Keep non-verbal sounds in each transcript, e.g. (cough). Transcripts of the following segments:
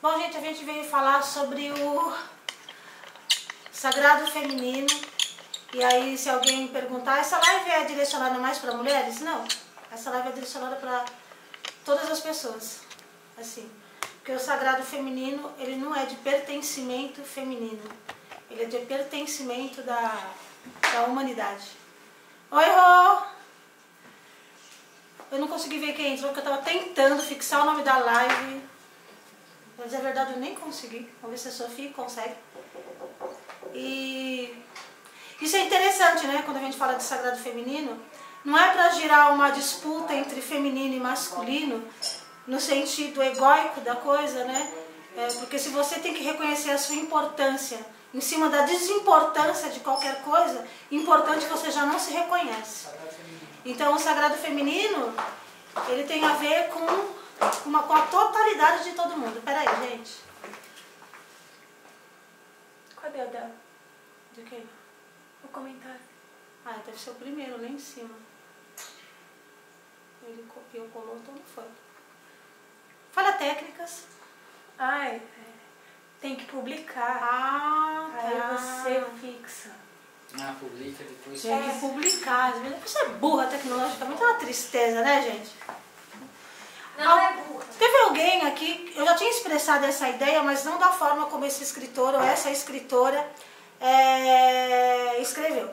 Bom, gente, a gente veio falar sobre o sagrado feminino. E aí, se alguém perguntar, essa live é direcionada mais para mulheres? Não. Essa live é direcionada para todas as pessoas. Assim. Porque o sagrado feminino, ele não é de pertencimento feminino. Ele é de pertencimento da, da humanidade. Oi, Rô! Eu não consegui ver quem entrou, porque eu estava tentando fixar o nome da live. Mas é verdade, eu nem consegui. Vamos ver se a Sofia consegue. E isso é interessante, né? Quando a gente fala de sagrado feminino, não é para girar uma disputa entre feminino e masculino, no sentido egóico da coisa, né? É, porque se você tem que reconhecer a sua importância em cima da desimportância de qualquer coisa, importante você já não se reconhece. Então o sagrado feminino, ele tem a ver com, uma, com a totalidade de todo mundo. Peraí, gente. Cadê a dela? De quem? O comentário. Ah, deve ser o primeiro, lá em cima. Ele copiou, colou, então não foi. Fala técnicas. Ai, é, tem que publicar. Ah, Aí tá. você fixa. Ah, publica depois. Tem que publicar. Às vezes a pessoa é burra tecnologicamente, é uma tristeza, né, gente? Não é burra. Teve alguém aqui, eu já tinha expressado essa ideia, mas não da forma como esse escritor ou essa escritora é, escreveu.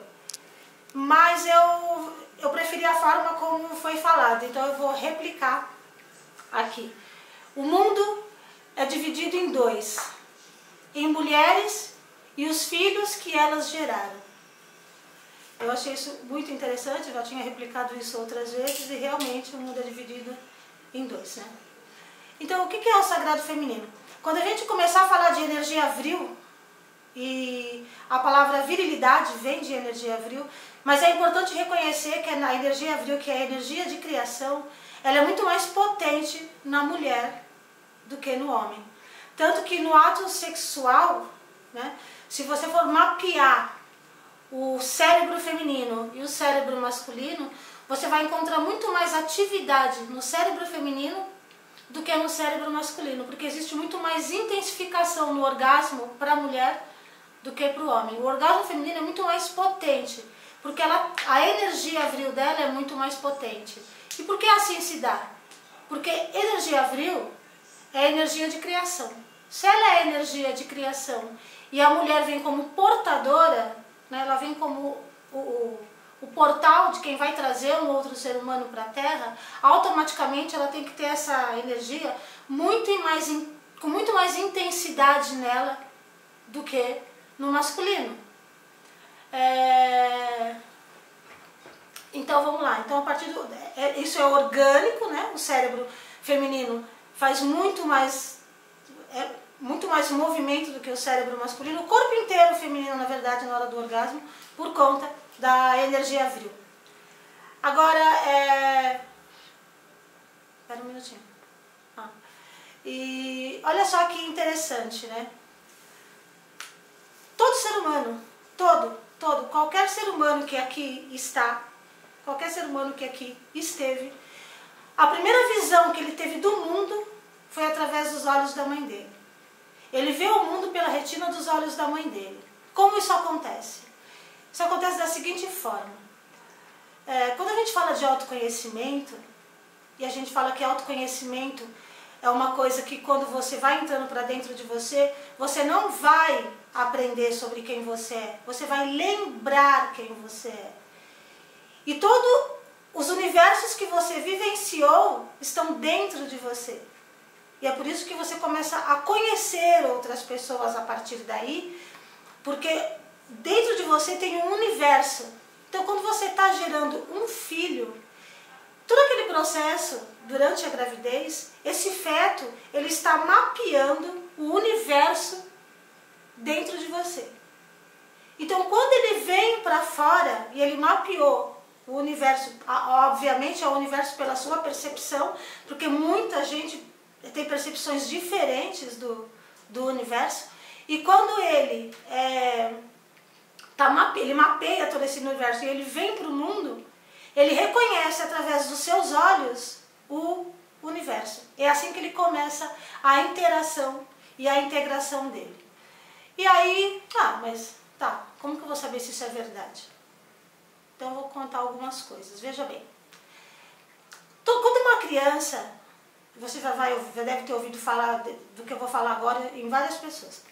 Mas eu, eu preferi a forma como foi falado, então eu vou replicar aqui. O mundo é dividido em dois: em mulheres e os filhos que elas geraram. Eu achei isso muito interessante, já tinha replicado isso outras vezes e realmente o mundo é dividido em dois, né? Então, o que é o sagrado feminino? Quando a gente começar a falar de energia vril, e a palavra virilidade vem de energia vril, mas é importante reconhecer que a energia vril, que é a energia de criação, ela é muito mais potente na mulher do que no homem. Tanto que no ato sexual, né, se você for mapear o cérebro feminino e o cérebro masculino, você vai encontrar muito mais atividade no cérebro feminino do que no cérebro masculino, porque existe muito mais intensificação no orgasmo para a mulher do que para o homem. O orgasmo feminino é muito mais potente, porque ela, a energia avril dela é muito mais potente. E por que assim se dá? Porque energia avril é energia de criação. Se ela é energia de criação e a mulher vem como portadora, né, ela vem como o, o, o portal de quem vai trazer um outro ser humano para a Terra, automaticamente ela tem que ter essa energia muito mais, com muito mais intensidade nela do que no masculino. É... Então vamos lá. Então a partir do é, isso é orgânico, né? O cérebro feminino faz muito mais é, muito mais movimento do que o cérebro masculino. O corpo inteiro feminino, na verdade, na hora do orgasmo, por conta da energia vril. Agora, é... Espera um minutinho. Ah. E olha só que interessante, né? Todo ser humano, todo, todo, qualquer ser humano que aqui está, qualquer ser humano que aqui esteve, a primeira visão que ele teve do mundo foi através dos olhos da mãe dele. Ele vê o mundo pela retina dos olhos da mãe dele. Como isso acontece? Isso acontece da seguinte forma. É, quando a gente fala de autoconhecimento, e a gente fala que autoconhecimento é uma coisa que quando você vai entrando para dentro de você, você não vai aprender sobre quem você é, você vai lembrar quem você é. E todos os universos que você vivenciou estão dentro de você. E é por isso que você começa a conhecer outras pessoas a partir daí, porque dentro de você tem um universo. Então, quando você está gerando um filho, todo aquele processo durante a gravidez, esse feto ele está mapeando o universo dentro de você. Então, quando ele vem para fora e ele mapeou o universo, obviamente é o universo pela sua percepção, porque muita gente tem percepções diferentes do, do universo, e quando ele é, tá mape, ele mapeia todo esse universo e ele vem para o mundo, ele reconhece através dos seus olhos o universo. É assim que ele começa a interação e a integração dele. E aí, ah, mas tá, como que eu vou saber se isso é verdade? Então eu vou contar algumas coisas. Veja bem. Quando uma criança, você já, vai, já deve ter ouvido falar do que eu vou falar agora em várias pessoas.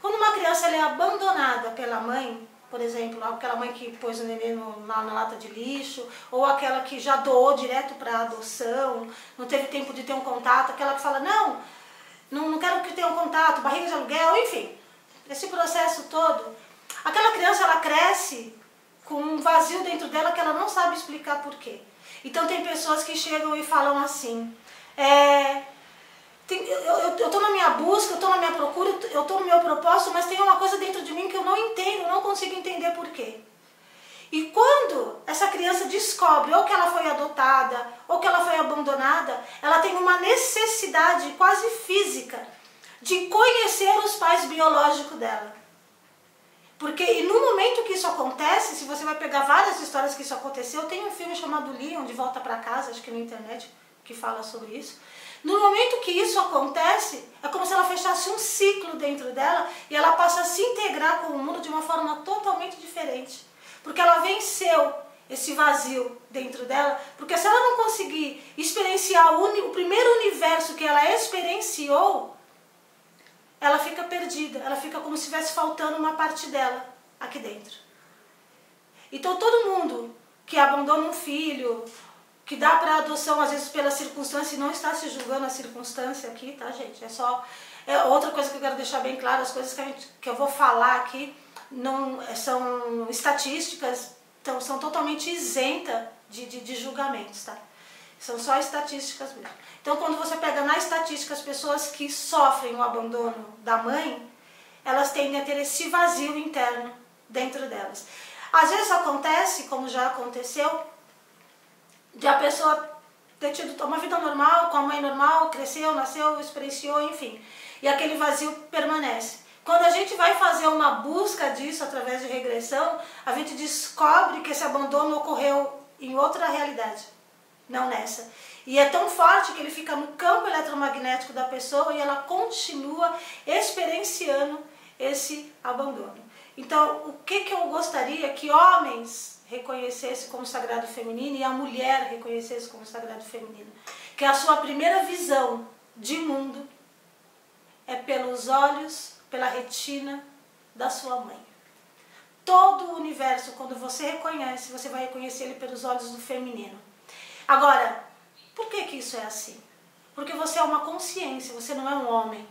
Quando uma criança é abandonada pela mãe, por exemplo, aquela mãe que pôs o neném na, na, lata de lixo, ou aquela que já doou direto para adoção, não teve tempo de ter um contato, aquela que fala, não, não, não quero que tenha um contato, barriga de aluguel, enfim, esse processo todo. Aquela criança, ela cresce com um vazio dentro dela que ela não sabe explicar por quê. Então tem pessoas que chegam e falam assim, é, tem, eu estou na minha busca, eu estou na minha procura, eu estou no meu propósito, mas tem uma coisa dentro de mim que eu não entendo, não consigo entender por quê. E quando essa criança descobre ou que ela foi adotada ou que ela foi abandonada, ela tem uma necessidade quase física de conhecer os pais biológicos dela. Porque e no momento que isso acontece, se você vai pegar várias histórias que isso aconteceu, tem um filme chamado Leon, De Volta para Casa, acho que na internet, que fala sobre isso. No momento que isso acontece, é como se ela fechasse um ciclo dentro dela e ela passa a se integrar com o mundo de uma forma totalmente diferente. Porque ela venceu esse vazio dentro dela, porque se ela não conseguir experienciar o, o primeiro universo que ela experienciou, ela fica perdida, ela fica como se estivesse faltando uma parte dela aqui dentro. Então todo mundo que abandona um filho que dá para adoção às vezes pela circunstância e não está se julgando a circunstância aqui, tá gente? É só é outra coisa que eu quero deixar bem claro, as coisas que, a gente, que eu vou falar aqui não é, são estatísticas, então, são totalmente isentas de, de, de julgamentos, tá? São só estatísticas mesmo. Então, quando você pega na estatística as pessoas que sofrem o abandono da mãe, elas tendem a ter esse vazio interno dentro delas. Às vezes acontece, como já aconteceu, de a pessoa ter tido uma vida normal, com a mãe normal, cresceu, nasceu, experienciou, enfim. E aquele vazio permanece. Quando a gente vai fazer uma busca disso através de regressão, a gente descobre que esse abandono ocorreu em outra realidade, não nessa. E é tão forte que ele fica no campo eletromagnético da pessoa e ela continua experienciando esse abandono. Então, o que, que eu gostaria que homens reconhecesse como sagrado feminino e a mulher reconhecesse como sagrado feminino. Que a sua primeira visão de mundo é pelos olhos, pela retina da sua mãe. Todo o universo, quando você reconhece, você vai reconhecer ele pelos olhos do feminino. Agora, por que, que isso é assim? Porque você é uma consciência, você não é um homem.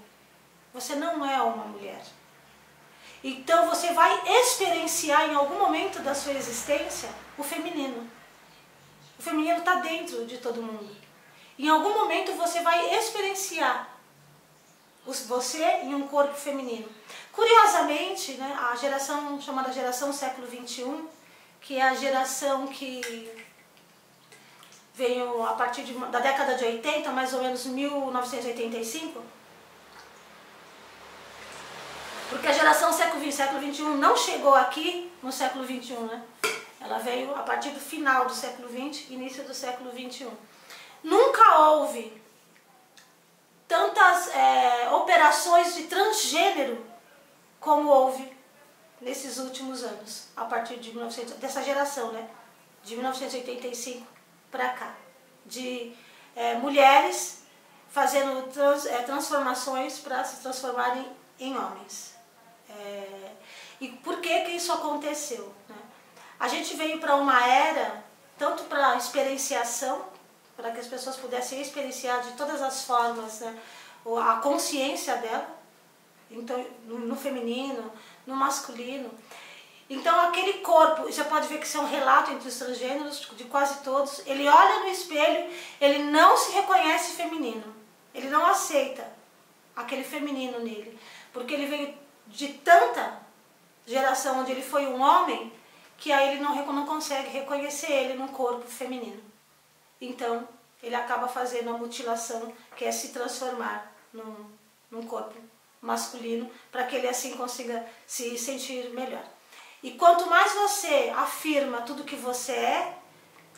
Você não é uma mulher. Então você vai experienciar em algum momento da sua existência o feminino. O feminino está dentro de todo mundo. Em algum momento você vai experienciar você em um corpo feminino. Curiosamente, né, a geração chamada geração século XXI, que é a geração que veio a partir de, da década de 80, mais ou menos 1985, porque a geração século XX, século XXI não chegou aqui no século XXI, né? Ela veio a partir do final do século XX, início do século XXI. Nunca houve tantas é, operações de transgênero como houve nesses últimos anos, a partir de 1900, dessa geração, né? De 1985 para cá, de é, mulheres fazendo trans, é, transformações para se transformarem em homens. É, e por que que isso aconteceu? Né? A gente veio para uma era, tanto para experienciação, para que as pessoas pudessem experienciar de todas as formas né, a consciência dela, então no feminino, no masculino. Então aquele corpo, você pode ver que isso é um relato entre os transgêneros, de quase todos, ele olha no espelho, ele não se reconhece feminino, ele não aceita aquele feminino nele, porque ele veio de tanta geração onde ele foi um homem que aí ele não, não consegue reconhecer ele num corpo feminino. Então, ele acaba fazendo a mutilação, que é se transformar num, num corpo masculino, para que ele assim consiga se sentir melhor. E quanto mais você afirma tudo que você é,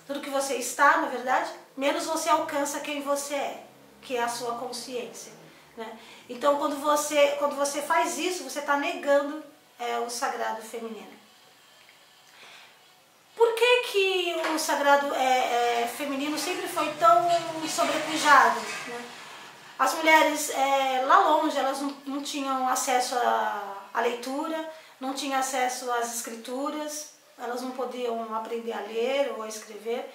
tudo que você está, na verdade, menos você alcança quem você é, que é a sua consciência. Né? Então, quando você, quando você faz isso, você está negando é, o sagrado feminino. Por que, que o sagrado é, é, feminino sempre foi tão sobrepujado? Né? As mulheres é, lá longe elas não, não tinham acesso à, à leitura, não tinham acesso às escrituras, elas não podiam aprender a ler ou a escrever.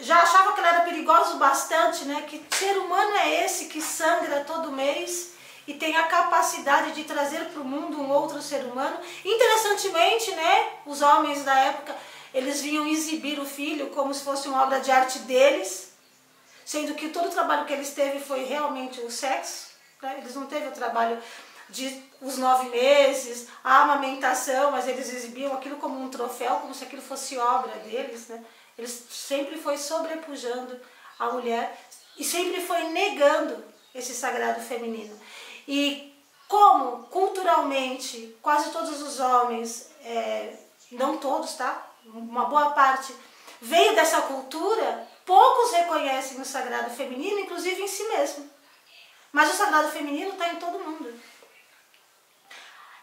Já achava que ela era perigosa bastante, né? Que ser humano é esse que sangra todo mês e tem a capacidade de trazer para o mundo um outro ser humano. Interessantemente, né? Os homens da época eles vinham exibir o filho como se fosse uma obra de arte deles, sendo que todo o trabalho que eles teve foi realmente o sexo. Né? Eles não teve o trabalho de os nove meses, a amamentação, mas eles exibiam aquilo como um troféu, como se aquilo fosse obra deles. Né? Eles sempre foi sobrepujando a mulher e sempre foi negando esse sagrado feminino. E como culturalmente quase todos os homens, é, não todos, tá? Uma boa parte veio dessa cultura, poucos reconhecem o sagrado feminino, inclusive em si mesmo. Mas o sagrado feminino está em todo mundo.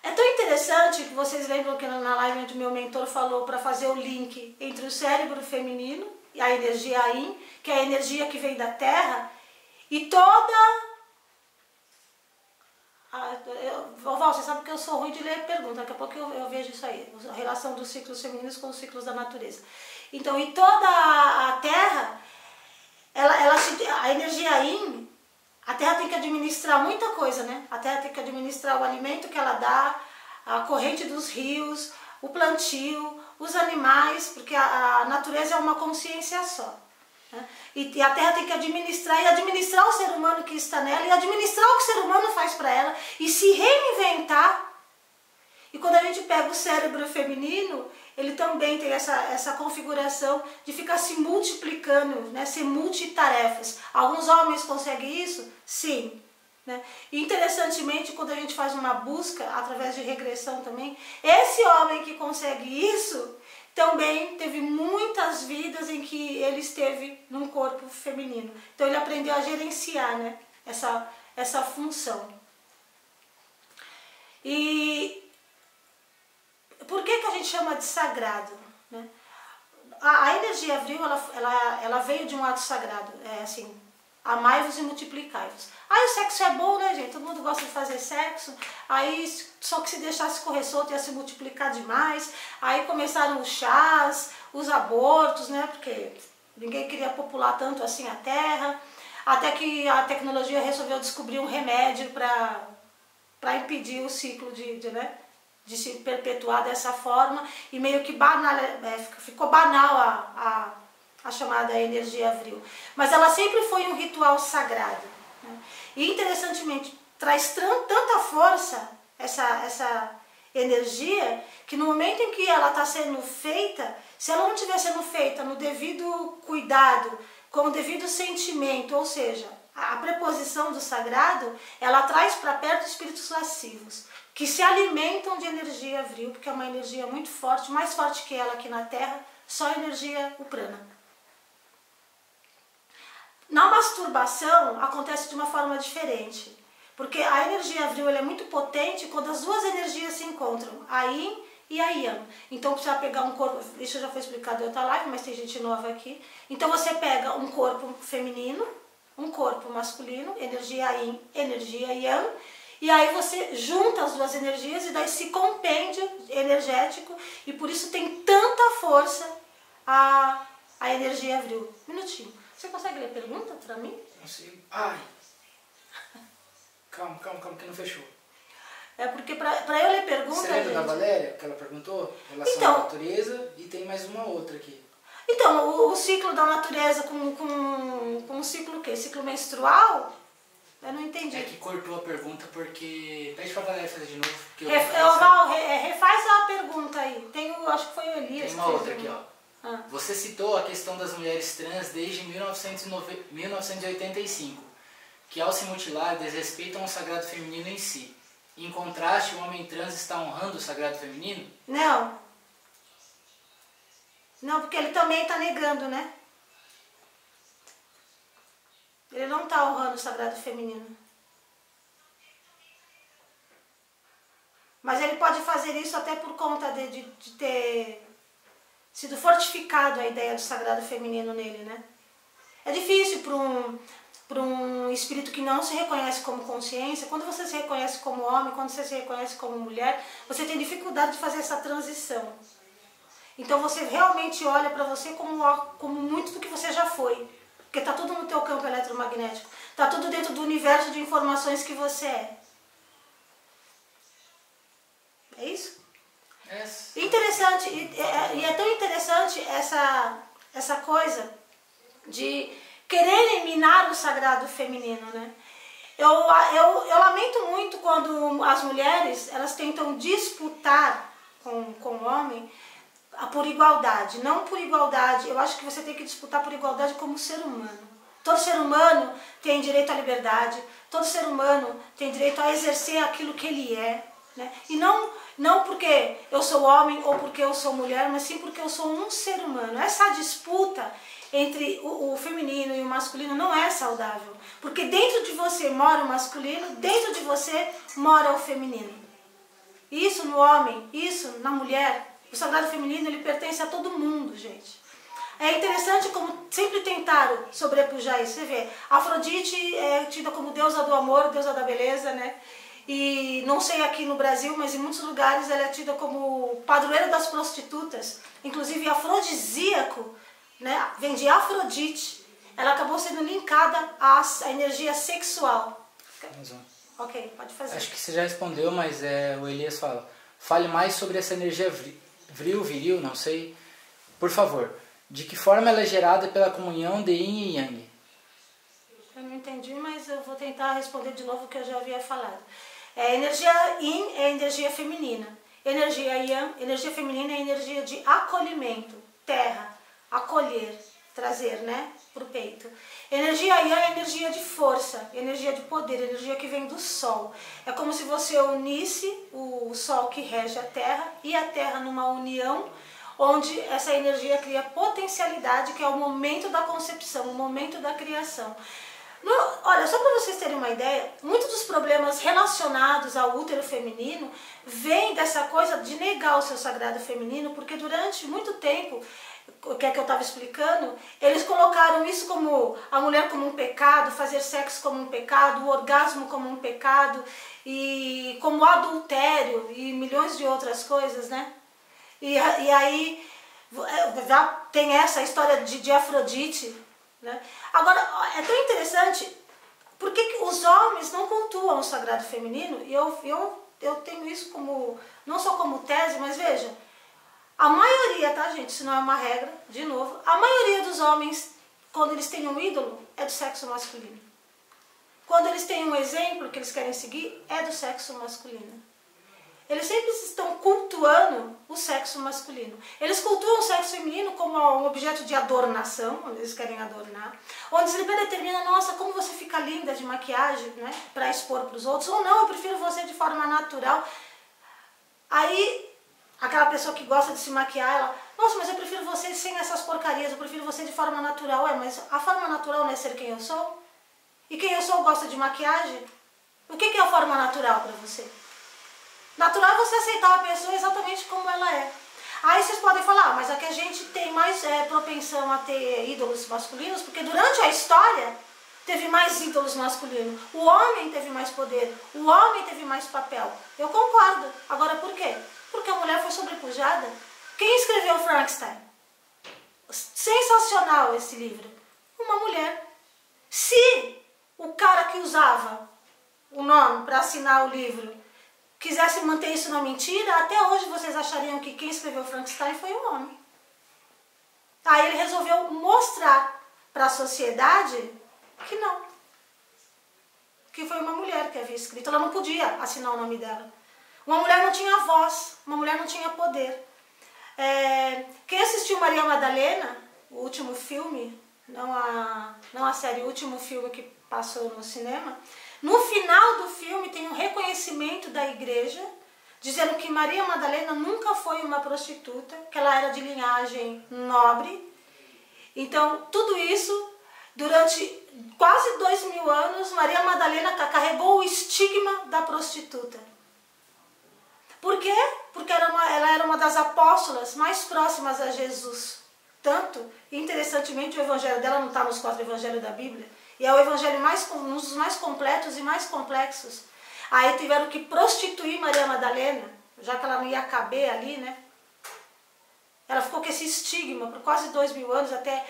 É tão interessante que vocês lembram que na live onde meu mentor falou para fazer o link entre o cérebro feminino e a energia Ain, que é a energia que vem da Terra, e toda. Eu, Val, você sabe que eu sou ruim de ler pergunta, daqui a pouco eu, eu vejo isso aí, a relação dos ciclos femininos com os ciclos da natureza. Então, e toda a Terra, ela, ela a energia Ain a terra tem que administrar muita coisa, né? A terra tem que administrar o alimento que ela dá, a corrente dos rios, o plantio, os animais, porque a, a natureza é uma consciência só. Né? E, e, a terra tem que administrar e administrar o ser humano que está nela e administrar o que o ser humano faz para ela e se reinventar. E quando a gente pega o cérebro feminino, ele também tem essa, essa configuração de ficar se multiplicando, né, ser multitarefas. Alguns homens conseguem isso? Sim. Né? E interessantemente, quando a gente faz uma busca através de regressão também, esse homem que consegue isso também teve muitas vidas em que ele esteve num corpo feminino. Então ele aprendeu a gerenciar né, essa, essa função. E por que, que a gente chama de sagrado? Né? A, a, energia avril, ela, ela, ela veio de um ato sagrado, é assim, amai-vos e multiplicai-vos. Aí o sexo é bom, né, gente? Todo mundo gosta de fazer sexo. Aí, só que se deixasse correr solto ia se multiplicar demais. Aí começaram os chás, os abortos, né? Porque ninguém queria popular tanto assim a terra. Até que a tecnologia resolveu descobrir um remédio para impedir o ciclo de, de né? De se perpetuar dessa forma e meio que banal, é, ficou banal a, a, a, chamada energia avril. Mas ela sempre foi um ritual sagrado. Né? E interessantemente, traz tanta força essa, essa energia que no momento em que ela está sendo feita, se ela não estiver sendo feita no devido cuidado, com o devido sentimento, ou seja, a preposição do sagrado, ela traz para perto espíritos lascivos que se alimentam de energia avril, porque é uma energia muito forte, mais forte que ela aqui na Terra, só a energia uprana. Na masturbação acontece de uma forma diferente, porque a energia avril é muito potente quando as duas energias se encontram, a Yin e a Yang. Então precisa pegar um corpo, isso já foi explicado em outra live, mas tem gente nova aqui. Então você pega um corpo feminino, um corpo masculino, energia Yin, energia Yang, e aí você junta as duas energias e dá esse compêndio energético e por isso tem tanta força a, a energia avril. Minutinho. Você consegue ler pergunta para mim? Consigo. Ai. Calma, calma, calma, que não fechou. É porque para eu ler pergunta. Você lembra gente... da Valéria, que ela perguntou? Relação então, à natureza e tem mais uma outra aqui. Então, o, o ciclo da natureza com, com, com o ciclo o quê? Ciclo menstrual? Eu não entendi. É que cortou a pergunta porque. Pede pra Valéria fazer de novo. Porque Ref... Val, re... É, refaz a pergunta aí. Tem o, acho que foi o Elias. Tem uma outra aqui, ó. Ah. Você citou a questão das mulheres trans desde 1985, que ao se mutilar desrespeitam o sagrado feminino em si. Em contraste, o homem trans está honrando o sagrado feminino? Não. Não, porque ele também está negando, né? Ele não está honrando o sagrado feminino. Mas ele pode fazer isso até por conta de, de, de ter sido fortificado a ideia do sagrado feminino nele, né? É difícil para um, para um espírito que não se reconhece como consciência, quando você se reconhece como homem, quando você se reconhece como mulher, você tem dificuldade de fazer essa transição. Então você realmente olha para você como, como muito do que você já foi. Porque está tudo no teu campo eletromagnético. Está tudo dentro do universo de informações que você é. É isso? É. Interessante, e é, e é tão interessante essa, essa coisa de querer eliminar o sagrado feminino, né? Eu, eu, eu lamento muito quando as mulheres elas tentam disputar com, com o homem por igualdade. Não por igualdade, eu acho que você tem que disputar por igualdade como ser humano. Todo ser humano tem direito à liberdade, todo ser humano tem direito a exercer aquilo que ele é. Né? E não, não porque eu sou homem ou porque eu sou mulher, mas sim porque eu sou um ser humano. Essa disputa entre o, o, feminino e o masculino não é saudável. Porque dentro de você mora o masculino, dentro de você mora o feminino. Isso no homem, isso na mulher, o sagrado feminino, ele pertence a todo mundo, gente. É interessante como sempre tentaram sobrepujar isso. Você vê, Afrodite é tida como deusa do amor, deusa da beleza, né? E não sei aqui no Brasil, mas em muitos lugares ela é tida como padroeira das prostitutas. Inclusive afrodisíaco, né? Vem de Afrodite. Ela acabou sendo linkada à, à energia sexual. Ok, pode fazer. Acho que você já respondeu, mas é, o Elias fala. Fale mais sobre essa energia vril, viril, não sei. Por favor, de que forma ela é gerada pela comunhão de Yin e Yang? Eu não entendi, mas eu vou tentar responder de novo o que eu já havia falado. É, energia Yin é energia feminina. Energia Yang, energia feminina é energia de acolhimento, terra, acolher, trazer, né, para o peito. Energia Yang é energia de força, energia de poder, energia que vem do Sol. É como se você unisse o Sol que rege a Terra e a Terra numa união onde essa energia cria potencialidade, que é o momento da concepção, o momento da criação. No, olha, só para vocês terem uma ideia, muitos dos problemas relacionados ao útero feminino vêm dessa coisa de negar o seu sagrado feminino, porque durante muito tempo o que é que eu estava explicando, eles colocaram isso como a mulher como um pecado, fazer sexo como um pecado, o orgasmo como um pecado e como adultério e milhões de outras coisas, né? E, e aí é, tem essa história de, de Afrodite, né? Agora, é tão interessante, porque os homens não cultuam o sagrado feminino, e eu, eu, eu tenho isso como, não só como tese, mas veja, a maioria, tá gente, isso não é uma regra, de novo, a maioria dos homens, quando eles têm um ídolo, é do sexo masculino. Quando eles têm um exemplo que eles querem seguir, é do sexo masculino. Eles sempre estão cultuando o sexo masculino. Eles cultuam o sexo feminino como um objeto de adornação, onde eles querem adornar. Onde eles determinam, nossa, como você fica linda de maquiagem, né, para expor para os outros. Ou não, eu prefiro você de forma natural. Aí Aquela pessoa que gosta de se maquiar, ela, nossa, mas eu prefiro você sem essas porcarias, eu prefiro você de forma natural. É, mas a forma natural não é ser quem eu sou? E quem eu sou gosta de maquiagem? O que é a forma natural para você? Natural é você aceitar a pessoa exatamente como ela é. Aí vocês podem falar, ah, mas aqui a gente tem mais é, propensão a ter ídolos masculinos, porque durante a história teve mais ídolos masculinos. O homem teve mais poder, o homem teve mais papel. Eu concordo. Agora por quê? Porque a mulher foi sobrepujada. Quem escreveu Frankenstein? Sensacional esse livro. Uma mulher. Se o cara que usava o nome para assinar o livro quisesse manter isso na mentira, até hoje vocês achariam que quem escreveu Frankenstein foi um homem. Aí ele resolveu mostrar para a sociedade que não. Que foi uma mulher que havia escrito. Ela não podia assinar o nome dela. Uma mulher não tinha voz, uma mulher não tinha poder. É, quem assistiu Maria Madalena, o último filme, não a, não a série, o último filme que passou no cinema, no final do filme tem um reconhecimento da igreja dizendo que Maria Madalena nunca foi uma prostituta, que ela era de linhagem nobre. Então, tudo isso, durante quase dois mil anos, Maria Madalena carregou o estigma da prostituta. Por quê? Porque era uma, ela era uma das apóstolas mais próximas a Jesus. Tanto, interessantemente, o evangelho dela não está nos quatro evangelhos da Bíblia. E é o evangelho mais, um dos mais completos e mais complexos. Aí tiveram que prostituir Maria Madalena, já que ela não ia caber ali, né? Ela ficou com esse estigma por quase dois mil anos, até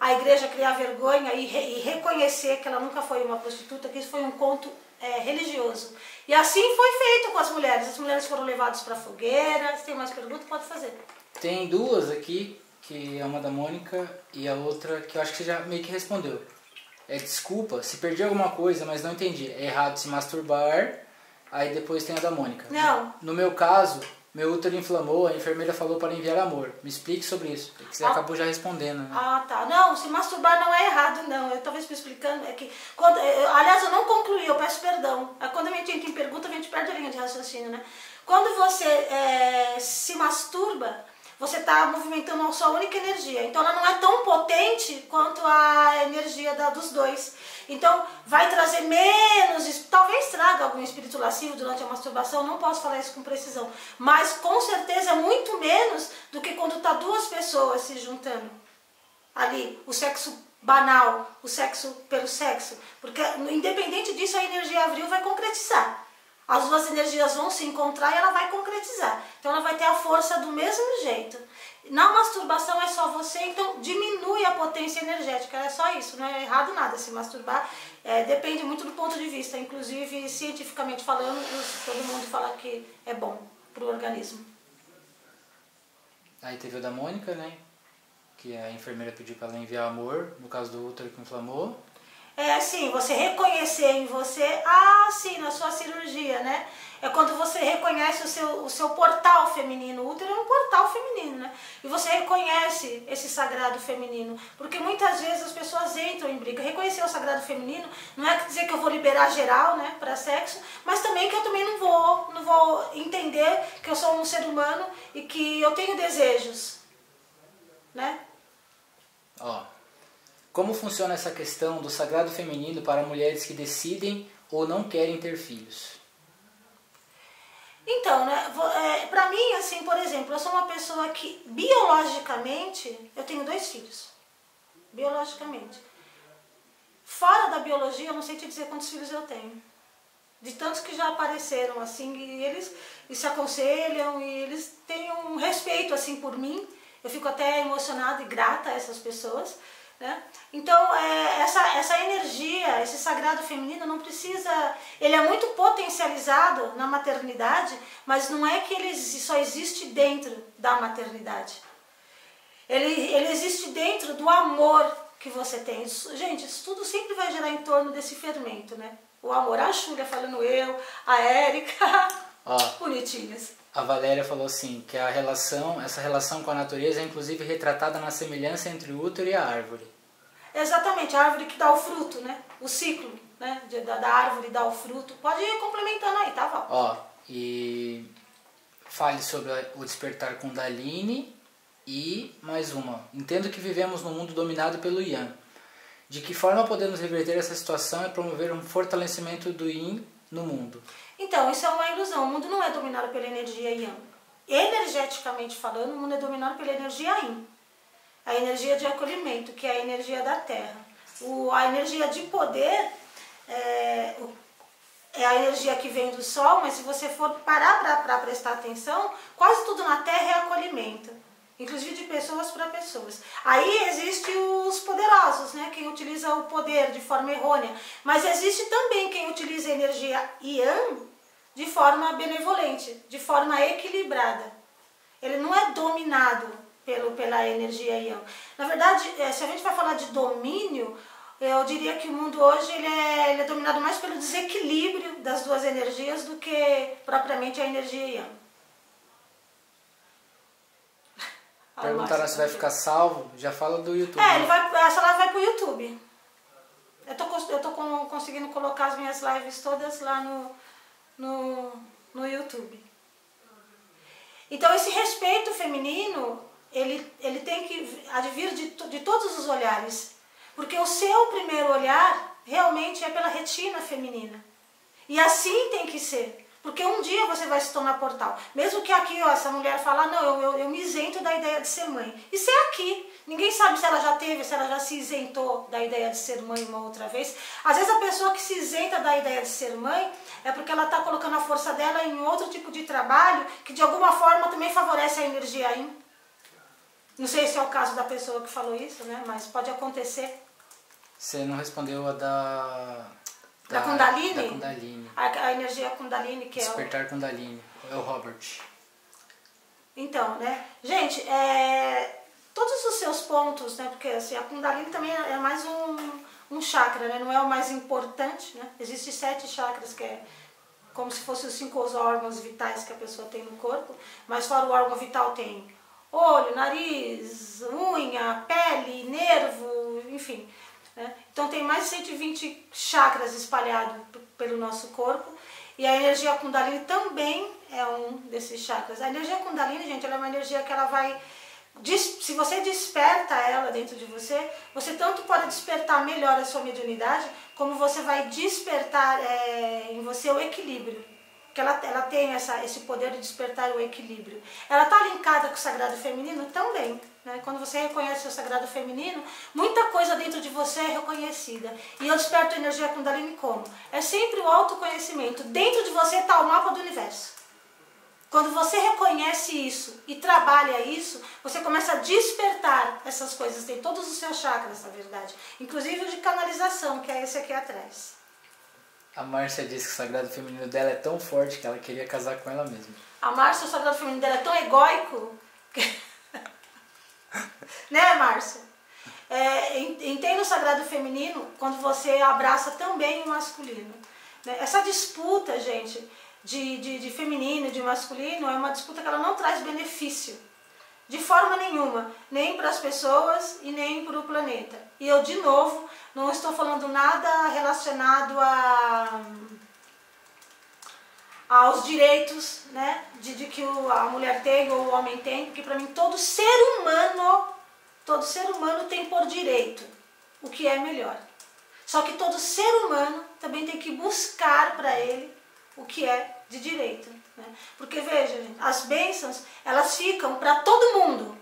a igreja criar vergonha e, re, e reconhecer que ela nunca foi uma prostituta, que isso foi um conto é, religioso. E assim foi feito com as mulheres. As mulheres foram levadas para fogueira. Se tem mais perguntas, pode fazer. Tem duas aqui, que é uma da Mônica e a outra que eu acho que você já meio que respondeu. É desculpa, se perdi alguma coisa, mas não entendi. É errado se masturbar, aí depois tem a da Mônica. Não. No meu caso, meu útero inflamou, a enfermeira falou para enviar amor. Me explique sobre isso. É você Ah. acabou já respondendo, né? Ah, tá. Não, se masturbar não é errado, não. Eu talvez me explicando. É que quando, eu- aliás, eu não concluí, eu peço perdão. É Quando a gente entra em pergunta, a gente perde a linha de raciocínio, né? Quando você é, se masturba, você está movimentando a sua única energia. Então ela não é tão potente quanto a energia da, dos dois. Então vai trazer menos, talvez traga algum espírito lascivo durante a masturbação, não posso falar isso com precisão. Mas com certeza é muito menos do que quando está duas pessoas se juntando ali o sexo banal, o sexo pelo sexo, porque independente disso a energia abril vai concretizar. As duas energias vão se encontrar e ela vai concretizar. Então ela vai ter a força do mesmo jeito. Na masturbação é só você, então diminui a potência energética, é só isso, não é errado nada se masturbar. É, depende muito do ponto de vista, inclusive cientificamente falando, todo mundo fala que é bom para o organismo. Aí teve o da Mônica, né? Que a enfermeira pediu para ela enviar amor, no caso do útero que inflamou. É assim, você reconhecer em você, ah, sim, na sua cirurgia, né? É quando você reconhece o seu, o seu portal feminino. O útero é um portal feminino, né? E você reconhece esse sagrado feminino. Porque muitas vezes as pessoas entram em briga. Reconhecer o sagrado feminino não é dizer que eu vou liberar geral, né, para sexo, mas também que eu também não vou, não vou entender que eu sou um ser humano e que eu tenho desejos, né? Ó, como funciona essa questão do sagrado feminino para mulheres que decidem ou não querem ter filhos? Então, né, é, pra mim, assim, por exemplo, eu sou uma pessoa que, biologicamente, eu tenho dois filhos. Biologicamente. Fora da biologia, eu não sei te dizer quantos filhos eu tenho. De tantos que já apareceram, assim, e eles e se aconselham, e eles têm um respeito, assim, por mim. Eu fico até emocionada e grata a essas pessoas. Né? Então, é, essa, essa energia, esse sagrado feminino não precisa. Ele é muito potencializado na maternidade, mas não é que ele só existe dentro da maternidade. Ele, ele existe dentro do amor que você tem. Isso- gente, isso tudo sempre vai girar em torno desse fermento, né? O amor. A Júlia falando eu, a Érica. Ó, (laughs) Bonitinhas. A Valéria falou assim, que a relação, essa relação com a natureza é inclusive retratada na semelhança entre o útero e a árvore. Exatamente, a árvore que dá o fruto, né? O ciclo né? de- da, da árvore dar o fruto. Pode ir complementando aí, tá, Val? Ó, e fale sobre o despertar Kundalini e mais uma. Entendo que vivemos num mundo dominado pelo Yang. De que forma podemos reverter essa situação e promover um fortalecimento do Yin no mundo? Então, isso é uma ilusão. O mundo não é dominado pela energia Yang. Energeticamente falando, o mundo é dominado pela energia Yin. A energia de acolhimento, que é a energia da terra. O, a energia de poder é, é a energia que vem do sol, mas se você for parar para prestar atenção, quase tudo na terra é acolhimento. Inclusive de pessoas para pessoas. Aí existem os poderosos, né? Quem utiliza o poder de forma errônea. Mas existe também quem utiliza a energia Yang de forma benevolente, de forma equilibrada. Ele não é dominado pelo, pela energia Yang. Na verdade, eh, se a gente vai falar de domínio, eu diria que o mundo hoje ele é, ele é dominado mais pelo desequilíbrio das duas energias do que propriamente a energia Yang. Ah, Perguntaram se vai ficar salvo, já fala do YouTube. É, né? ele vai, essa live vai pro YouTube. Eu tô, eu tô com- conseguindo colocar as minhas lives todas lá no, no, no YouTube. Então esse respeito feminino, ele, ele tem que advir de, de todos os olhares. Porque o seu primeiro olhar realmente é pela retina feminina. E assim tem que ser. Porque um dia você vai se tornar portal. Mesmo que aqui ó, essa mulher fala, não, eu, eu, eu me isento da ideia de ser mãe. Isso é aqui. Ninguém sabe se ela já teve, se ela já se isentou da ideia de ser mãe uma outra vez. Às vezes a pessoa que se isenta da ideia de ser mãe é porque ela está colocando a força dela em outro tipo de trabalho que de alguma forma também favorece a energia aí. Não sei se é o caso da pessoa que falou isso, né? Mas pode acontecer. Você não respondeu a da da, da Kundalini? Da Kundalini. A, a energia Kundalini, que Despertar é o... Kundalini. É o Robert. Então, né? Gente, é, todos os seus pontos, né? Porque assim, a Kundalini também é mais um, um chakra, né? Não é o mais importante, né? Existem sete chakras que é como se fossem os cinco órgãos vitais que a pessoa tem no corpo, mas fora o órgão vital tem olho, nariz, unha, pele, nervo, enfim. Né? Então tem mais de 120 chakras espalhados pelo nosso corpo e a energia Kundalini também é um desses chakras. A energia Kundalini, gente, ela é uma energia que ela vai se você desperta ela dentro de você, você tanto pode despertar melhor a sua mediunidade, como você vai despertar é, em você o equilíbrio que ela, ela tem essa, esse poder de despertar o equilíbrio. Ela está linkada com o sagrado feminino também. Né? Quando você reconhece o sagrado feminino, muita coisa dentro de você é reconhecida. E eu desperto a energia Kundalini como? É sempre o autoconhecimento. Dentro de você está o mapa do universo. Quando você reconhece isso e trabalha isso, você começa a despertar essas coisas. Tem todos os seus chakras, na verdade. Inclusive o de canalização, que é esse aqui atrás. A Márcia disse que o sagrado feminino dela é tão forte que ela queria casar com ela mesma. A Márcia, o sagrado feminino dela é tão egóico. Que... né, Márcia? É, entende o sagrado feminino quando você abraça também o masculino. Né? Essa disputa, gente, de, de, de feminino e de masculino é uma disputa que ela não traz benefício. De forma nenhuma, nem para as pessoas e nem para o planeta. E eu, de novo, não estou falando nada relacionado a, aos direitos né, de, de que o, a mulher tem ou o homem tem, porque para mim todo ser humano, todo ser humano tem por direito o que é melhor. Só que todo ser humano também tem que buscar para ele o que é de direito. Né? Porque veja, gente, as bênçãos, elas ficam para todo mundo.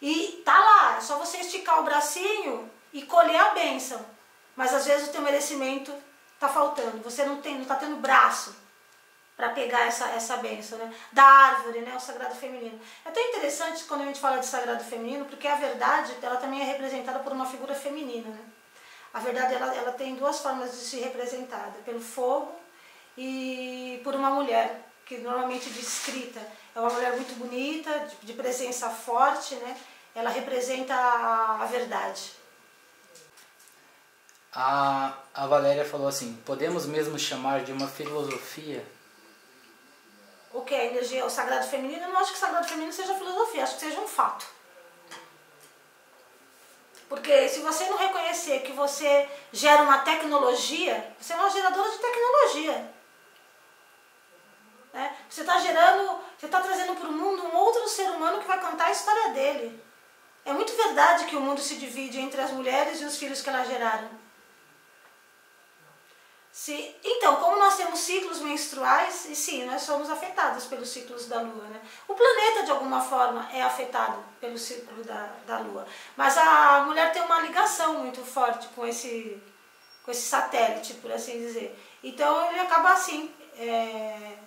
E tá lá, é só você esticar o bracinho e colher a bênção. Mas às vezes o teu merecimento está faltando. Você não tem, não está tendo braço para pegar essa, essa bênção, né? Da árvore, né? O sagrado feminino. É tão interessante quando a gente fala de sagrado feminino, porque a verdade, ela também é representada por uma figura feminina, né? A verdade, ela, ela tem duas formas de se representar, pelo fogo e por uma mulher, que normalmente descrita é uma mulher muito bonita, de, de presença forte, né? Ela representa a, a verdade. A, a Valéria falou assim: podemos mesmo chamar de uma filosofia? O que? A energia, o sagrado feminino? Eu não acho que o sagrado feminino seja filosofia, acho que seja um fato. Porque se você não reconhecer que você gera uma tecnologia, você é uma geradora de tecnologia. Né? Você está gerando, você está trazendo para o mundo um outro ser humano que vai contar a história dele. É muito verdade que o mundo se divide entre as mulheres e os filhos que elas geraram. Se, então, como nós temos ciclos menstruais, e sim, nós somos afetados pelos ciclos da Lua. Né? O planeta, de alguma forma, é afetado pelo ciclo da, da Lua. Mas a mulher tem uma ligação muito forte com esse, com esse satélite, por assim dizer. Então, ele acaba assim, é,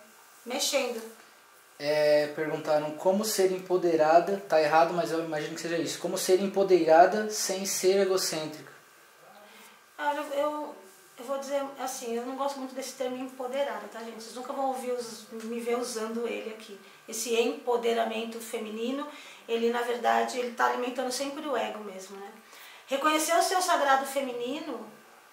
mexendo. É, perguntaram como ser empoderada, tá errado, mas eu imagino que seja isso. Como ser empoderada sem ser egocêntrica? Olha, eu, eu vou dizer assim, eu não gosto muito desse termo empoderada, tá gente? Vocês nunca vão ouvir os, me ver usando ele aqui. Esse empoderamento feminino, ele na verdade, ele está alimentando sempre o ego mesmo, né? Reconhecer o seu sagrado feminino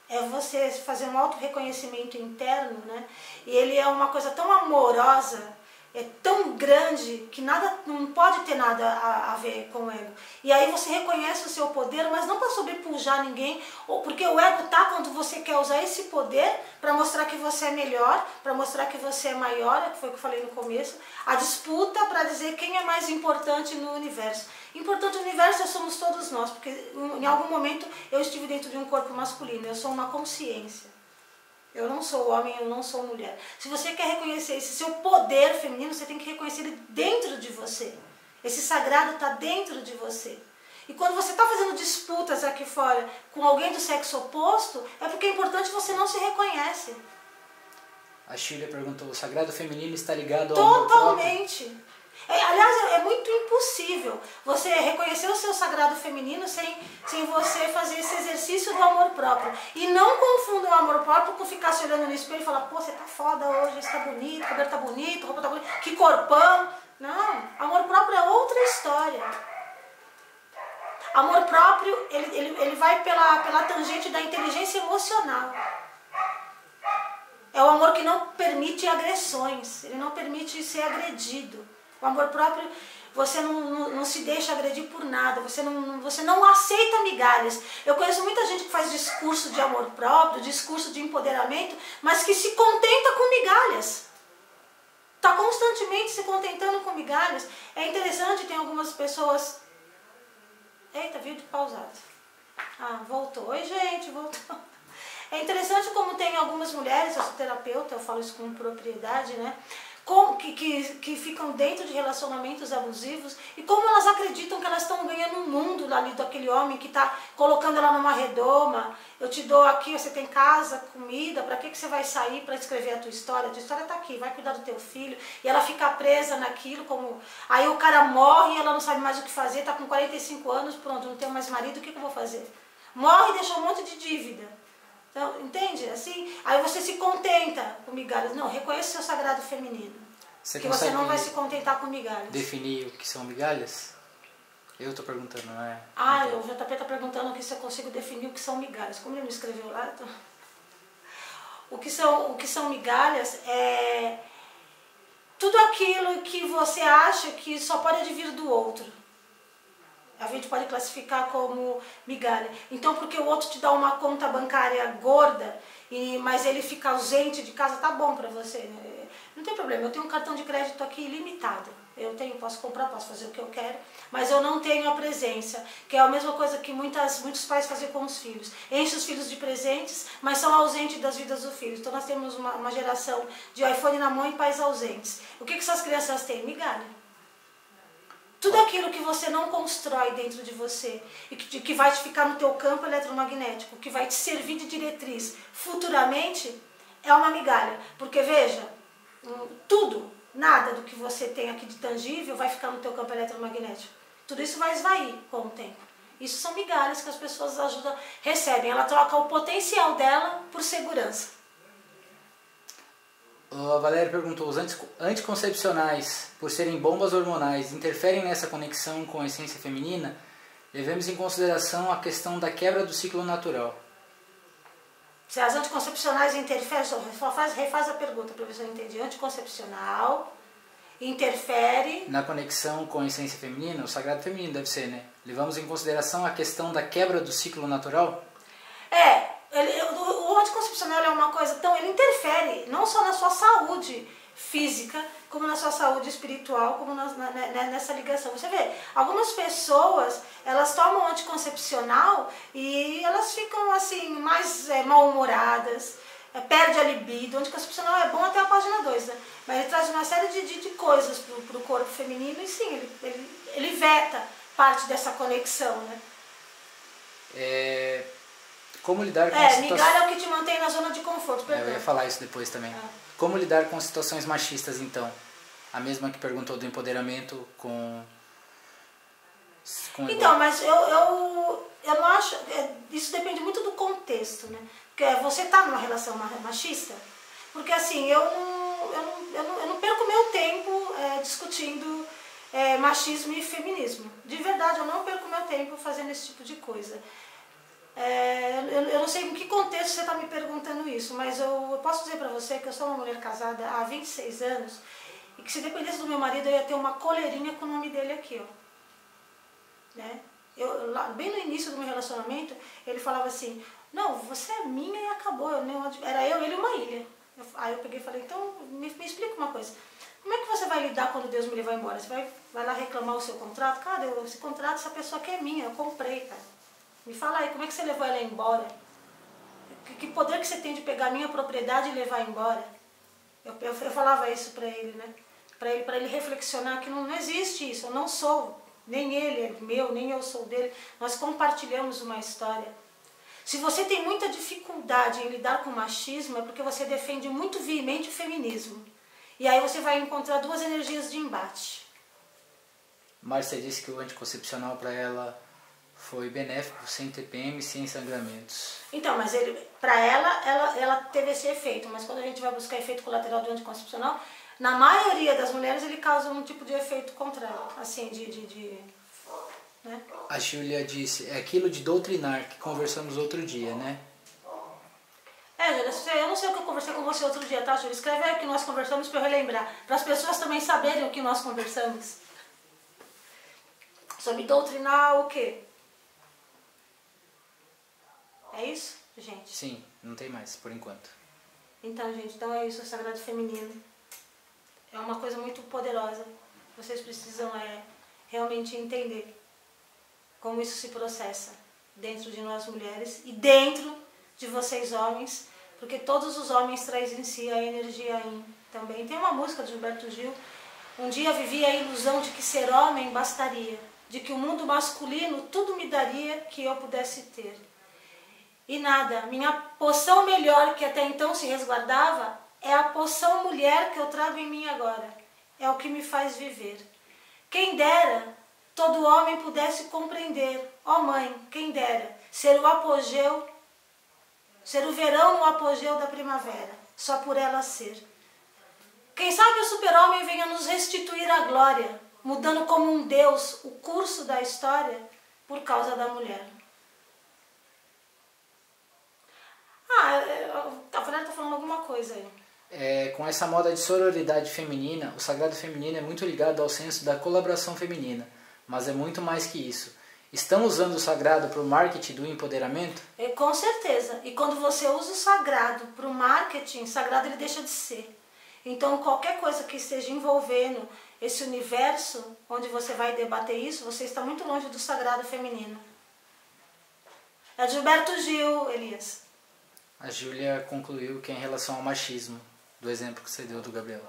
é você fazer um auto-reconhecimento interno, né? E ele é uma coisa tão amorosa, é tão grande que nada não pode ter nada a, a, ver com o ego. E aí você reconhece o seu poder, mas não para sobrepujar ninguém, ou porque o ego tá quando você quer usar esse poder para mostrar que você é melhor, para mostrar que você é maior, que foi o que eu falei no começo, a disputa para dizer quem é mais importante no universo. Importante no universo somos todos nós, porque em algum momento eu estive dentro de um corpo masculino, eu sou uma consciência. Eu não sou homem, eu não sou mulher. Se você quer reconhecer esse seu poder feminino, você tem que reconhecer ele dentro de você. Esse sagrado está dentro de você. E quando você está fazendo disputas aqui fora com alguém do sexo oposto, é porque é importante você não se reconhece. A Shirley perguntou: o sagrado feminino está ligado ao Totalmente. É, aliás, é, muito impossível você reconhecer o seu sagrado feminino sem, sem você fazer esse exercício do amor próprio. E não confunda o amor próprio com ficar se olhando no espelho e falar, pô, você tá foda hoje, você tá bonito, o cabelo tá bonito, a roupa tá bonita, que corpão. Não, amor próprio é outra história. Amor próprio, ele, ele, ele vai pela, pela tangente da inteligência emocional. É o amor que não permite agressões, ele não permite ser agredido. O amor próprio, você não, não, não, se deixa agredir por nada, você não, você não aceita migalhas. Eu conheço muita gente que faz discurso de amor próprio, discurso de empoderamento, mas que se contenta com migalhas. Está constantemente se contentando com migalhas. É interessante, tem algumas pessoas. Eita, vídeo pausado. Ah, voltou. Oi, gente, voltou. É interessante como tem algumas mulheres, eu sou terapeuta, eu falo isso com propriedade, né? Com, que, que, que ficam dentro de relacionamentos abusivos e como elas acreditam que elas estão ganhando um mundo ali daquele homem que está colocando ela numa redoma. Eu te dou aqui, você tem casa, comida, para que, que você vai sair para escrever a tua história? A tua história está aqui, vai cuidar do teu filho. E ela fica presa naquilo, como. Aí o cara morre e ela não sabe mais o que fazer, está com 45 anos, pronto, não tenho mais marido, o que, que eu vou fazer? Morre e deixa um monte de dívida. Então, entende? Assim, aí você se contenta com migalhas. Não, reconheça o seu sagrado feminino. Você que você não vai se contentar com migalhas. Definir o que são migalhas? Eu estou perguntando, não é? Ah, então. o JP está perguntando aqui se eu consigo definir o que são migalhas. Como ele não escreveu lá, então... o, que são, o que são migalhas é tudo aquilo que você acha que só pode vir do outro a gente pode classificar como migalha. Então, porque o outro te dá uma conta bancária gorda, e, mas ele fica ausente de casa, tá bom para você. Né? Não tem problema, eu tenho um cartão de crédito aqui ilimitado. Eu tenho, posso comprar, posso fazer o que eu quero, mas eu não tenho a presença, que é a mesma coisa que muitas, muitos pais fazem com os filhos. Enche os filhos de presentes, mas são ausentes das vidas dos filhos. Então nós temos uma, uma geração de iPhone na mão e pais ausentes. O que, que essas crianças têm? Migalha. Tudo aquilo que você não constrói dentro de você e que, vai te ficar no teu campo eletromagnético, que vai te servir de diretriz futuramente, é uma migalha. Porque veja, tudo, nada do que você tem aqui de tangível vai ficar no teu campo eletromagnético. Tudo isso vai esvair com o tempo. Isso são migalhas que as pessoas ajudam, recebem. Ela troca o potencial dela por segurança. A Valéria perguntou: os anticoncepcionais, por serem bombas hormonais, interferem nessa conexão com a essência feminina? Levemos em consideração a questão da quebra do ciclo natural. Se as anticoncepcionais interferem, só faz, refaz a pergunta se eu entendi. Anticoncepcional interfere. Na conexão com a essência feminina, o sagrado feminino deve ser, né? Levamos em consideração a questão da quebra do ciclo natural? É, ele, o, o anticoncepcional é uma coisa tão. Ele interfere não só na sua saúde física, como na sua saúde espiritual, como na, na, né, nessa ligação. Você vê, algumas pessoas, elas tomam anticoncepcional e elas ficam assim, mais é, mal-humoradas, é, perde a libido. O anticoncepcional é bom até a página 2, né? Mas ele traz uma série de, de, de coisas para o corpo feminino e sim, ele, ele, ele veta parte dessa conexão, né? É, como lidar com É, migalha é o que te mantém na zona de conforto, perdão. É, eu ia falar isso depois também. Ah. Como lidar com situações machistas, então? A mesma que perguntou do empoderamento com... com então, mas eu, eu, eu não acho... É, isso depende muito do contexto, né? Porque você está numa relação machista, porque assim, eu não, eu não, eu não, eu não perco meu tempo é, discutindo é, machismo e feminismo. De verdade, eu não perco meu tempo fazendo esse tipo de coisa. É, eu, eu, não sei em que contexto você está me perguntando isso, mas eu, eu posso dizer para você que eu sou uma mulher casada há 26 anos e que se dependesse do meu marido eu ia ter uma coleirinha com o nome dele aqui, ó. Né? Eu, lá, bem no início do meu relacionamento, ele falava assim, não, você é minha e acabou. Eu, não, era eu, ele e uma ilha. Eu, aí eu peguei e falei, então me, me explica uma coisa. Como é que você vai lidar quando Deus me levar embora? Você vai, vai lá reclamar o seu contrato? Cara, eu, esse contrato, essa pessoa aqui é minha, eu comprei, cara. Me fala aí, como é que você levou ela embora? Que, poder que você tem de pegar minha propriedade e levar embora? Eu, eu, eu falava isso para ele, né? Para ele, ele reflexionar que não, não existe isso, eu não sou, nem ele é meu, nem eu sou dele. Nós compartilhamos uma história. Se você tem muita dificuldade em lidar com o machismo, é porque você defende muito veemente o feminismo. E aí você vai encontrar duas energias de embate. Márcia disse que o anticoncepcional para ela foi benéfico, sem TPM, sem sangramentos. Então, mas ele, para ela, ela, ela teve esse efeito. Mas quando a gente vai buscar efeito colateral do anticoncepcional, na maioria das mulheres ele causa um tipo de efeito contra ela, assim, de, de, de né? A Júlia disse, é aquilo de doutrinar que conversamos outro dia, né? É, Júlia, eu não sei o que eu conversei com você outro dia, tá, Júlia? Escreve aí o que nós conversamos para eu relembrar, para as pessoas também saberem o que nós conversamos. Sobre doutrinar o quê? É isso, gente? Sim, não tem mais, por enquanto. Então, gente, então é isso, o Sagrado Feminino. É uma coisa muito poderosa. Vocês precisam é, realmente entender como isso se processa dentro de nós mulheres e dentro de vocês homens, porque todos os homens trazem em si a energia in também. Tem uma música de Gilberto Gil, um dia vivia a ilusão de que ser homem bastaria, de que o mundo masculino tudo me daria que eu pudesse ter. E nada, minha poção melhor que até então se resguardava é a poção mulher que eu trago em mim agora. É o que me faz viver. Quem dera todo homem pudesse compreender, ó oh mãe, quem dera, ser o apogeu, ser o verão no apogeu da primavera, só por ela ser. Quem sabe o super-homem venha nos restituir a glória, mudando como um Deus o curso da história por causa da mulher. Ah, a Fernanda está falando alguma coisa aí. É, com essa moda de sororidade feminina, o sagrado feminino é muito ligado ao senso da colaboração feminina, mas é muito mais que isso. Estão usando o sagrado para o marketing do empoderamento? É, com certeza. E quando você usa o sagrado para o marketing, sagrado ele deixa de ser. Então, qualquer coisa que esteja envolvendo esse universo onde você vai debater isso, você está muito longe do sagrado feminino. É Gilberto Gil, Elias. A Júlia concluiu que é em relação ao machismo, do exemplo que você deu do Gabriel.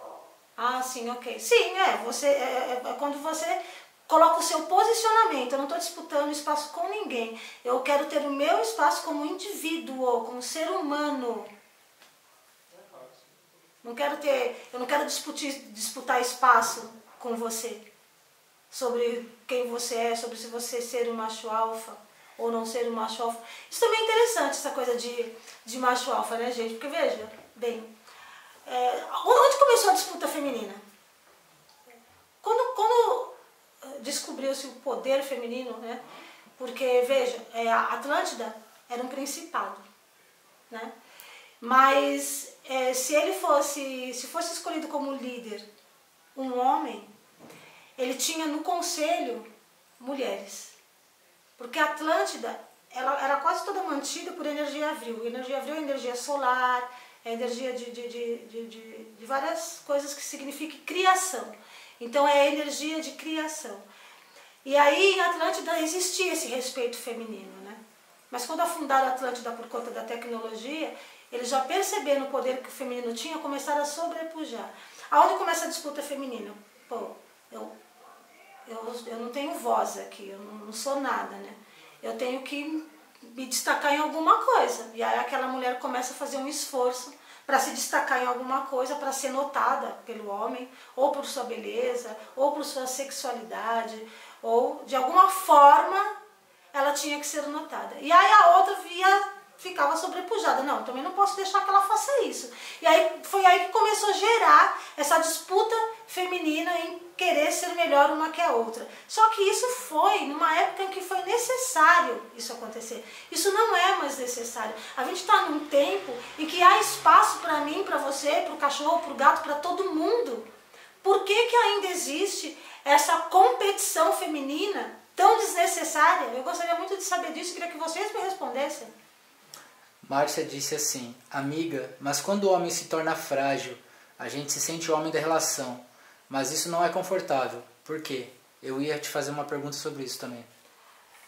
Ah, sim, ok. Sim, é, você, é, é, é quando você coloca o seu posicionamento, eu não estou disputando espaço com ninguém. Eu quero ter o meu espaço como indivíduo, como ser humano. Não quero ter, eu não quero disputar, disputar espaço com você sobre quem você é, sobre se você ser um macho alfa ou não ser um macho alfa. Isso também é interessante, essa coisa de, de macho alfa, né, gente? Porque veja, bem, é, onde começou a disputa feminina? Quando, quando eh, descobriu-se o poder feminino, né? Porque, veja, é, a Atlântida era um principado, né? Mas é, se ele fosse, se fosse escolhido como líder um homem, ele tinha no conselho mulheres. Porque a Atlântida ela era quase toda mantida por energia avril. Energia avril é energia solar, é energia de, de, de, de, várias coisas que significam criação. Então é energia de criação. E aí em Atlântida existia esse respeito feminino. Né? Mas quando afundaram a Atlântida por conta da tecnologia, eles já perceberam o poder que o feminino tinha, começaram a sobrepujar. Aonde começa a disputa feminina? Pô, eu, eu, eu não tenho voz aqui, eu não, não sou nada, né? Eu tenho que me destacar em alguma coisa. E aí aquela mulher começa a fazer um esforço para se destacar em alguma coisa, para ser notada pelo homem, ou por sua beleza, ou por sua sexualidade, ou de alguma forma ela tinha que ser notada. E aí a outra via ficava sobrepujada. Não, também não posso deixar que ela faça isso. E aí foi aí que começou a gerar essa disputa feminina em querer ser melhor uma que a outra. Só que isso foi numa época em que foi necessário isso acontecer. Isso não é mais necessário. A gente está num tempo em que há espaço para mim, para você, para o cachorro, para o gato, para todo mundo. Por que, que ainda existe essa competição feminina tão desnecessária? Eu gostaria muito de saber disso e queria que vocês me respondessem. Márcia disse assim: Amiga, mas quando o homem se torna frágil, a gente se sente o homem da relação. Mas isso não é confortável. Por quê? Eu ia te fazer uma pergunta sobre isso também.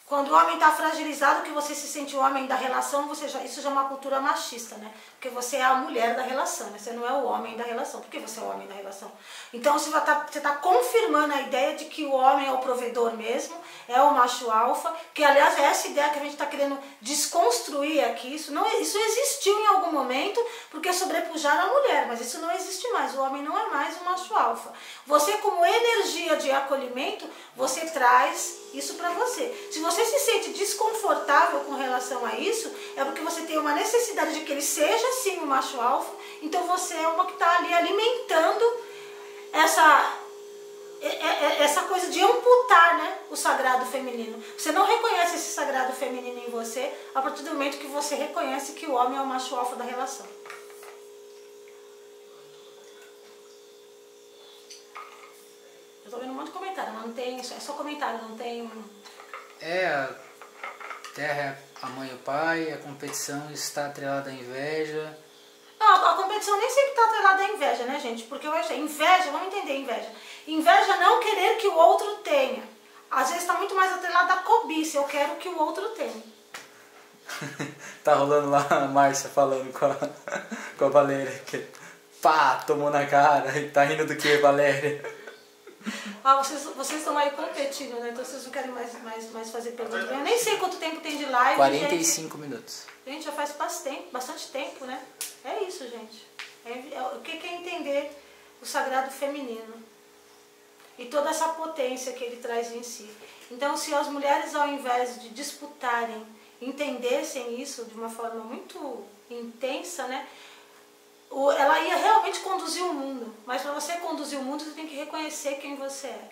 Quando o homem está fragilizado, que você se sente o homem da relação, você já, isso já é uma cultura machista, né? Porque você é a mulher da relação, né? Você não é o homem da relação. Por que você é o homem da relação? Então você está tá confirmando a ideia de que o homem é o provedor mesmo, é o macho alfa, que aliás é essa ideia que a gente está querendo desconstruir aqui. Isso, não, isso existiu em algum momento, porque sobrepujaram a mulher, mas isso não existe mais. O homem não é mais o macho alfa. Você, como energia de acolhimento, você traz isso para você. Se você se sente desconfortável com relação a isso, é porque você tem uma necessidade de que ele seja sim o macho alfa, então você é uma que está ali alimentando essa essa coisa de amputar né, o sagrado feminino. Você não reconhece esse sagrado feminino em você a partir do momento que você reconhece que o homem é o macho alfa da relação. Eu tô vendo um monte de comentário, mas não tem. É só comentário, não tem. É, a terra é a mãe e o pai, a competição está atrelada à inveja. Não, a competição nem sempre está atrelada à inveja, né, gente? Porque eu acho, inveja, vamos entender inveja. Inveja é não querer que o outro tenha. Às vezes está muito mais atrelada à cobiça, eu quero que o outro tenha. (laughs) tá rolando lá a Márcia falando com a, com a Valéria que pá, tomou na cara e tá rindo do que, Valéria? Ah, vocês, vocês estão aí competindo, né? Então vocês não querem mais, mais, mais fazer perguntas. Eu nem sei quanto tempo tem de live. 45 gente. minutos. Gente, já faz bastante tempo, bastante tempo, né? É isso, gente. É, é, o que é entender o sagrado feminino? E toda essa potência que ele traz em si. Então, se as mulheres, ao invés de disputarem, entendessem isso de uma forma muito intensa, né? Ela ia realmente conduzir o mundo. Mas para você conduzir o mundo, você tem que reconhecer quem você é.